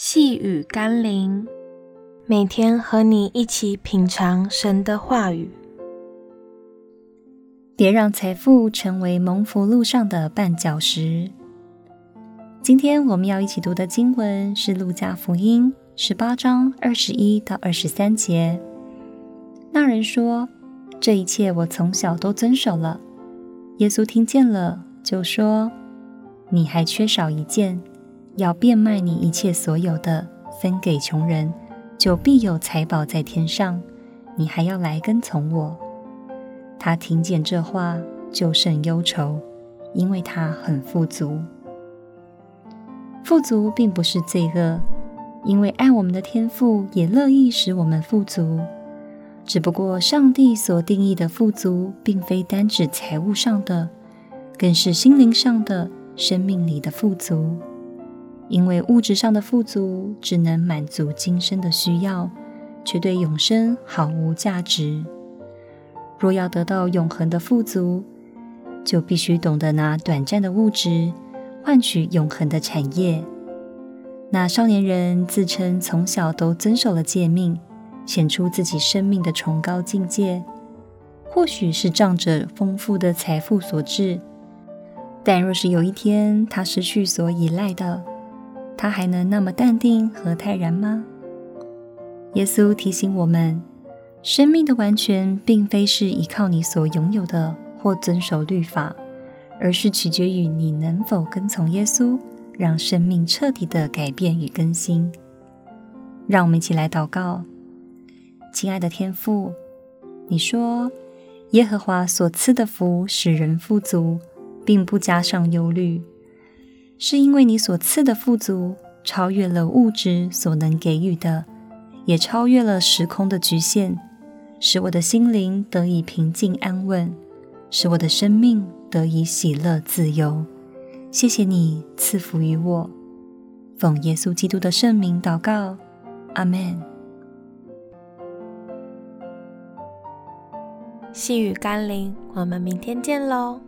细雨甘霖，每天和你一起品尝神的话语。别让财富成为蒙福路上的绊脚石。今天我们要一起读的经文是《路加福音》十八章二十一到二十三节。那人说：“这一切我从小都遵守了。”耶稣听见了，就说：“你还缺少一件。”要变卖你一切所有的，分给穷人，就必有财宝在天上。你还要来跟从我。他听见这话，就甚忧愁，因为他很富足。富足并不是罪恶，因为爱我们的天父也乐意使我们富足。只不过上帝所定义的富足，并非单指财务上的，更是心灵上的、生命里的富足。因为物质上的富足只能满足今生的需要，却对永生毫无价值。若要得到永恒的富足，就必须懂得拿短暂的物质换取永恒的产业。那少年人自称从小都遵守了诫命，显出自己生命的崇高境界，或许是仗着丰富的财富所致。但若是有一天他失去所依赖的，他还能那么淡定和泰然吗？耶稣提醒我们，生命的完全并非是依靠你所拥有的或遵守律法，而是取决于你能否跟从耶稣，让生命彻底的改变与更新。让我们一起来祷告，亲爱的天父，你说耶和华所赐的福使人富足，并不加上忧虑。是因为你所赐的富足超越了物质所能给予的，也超越了时空的局限，使我的心灵得以平静安稳，使我的生命得以喜乐自由。谢谢你赐福于我，奉耶稣基督的圣名祷告，阿门。细雨甘霖，我们明天见喽。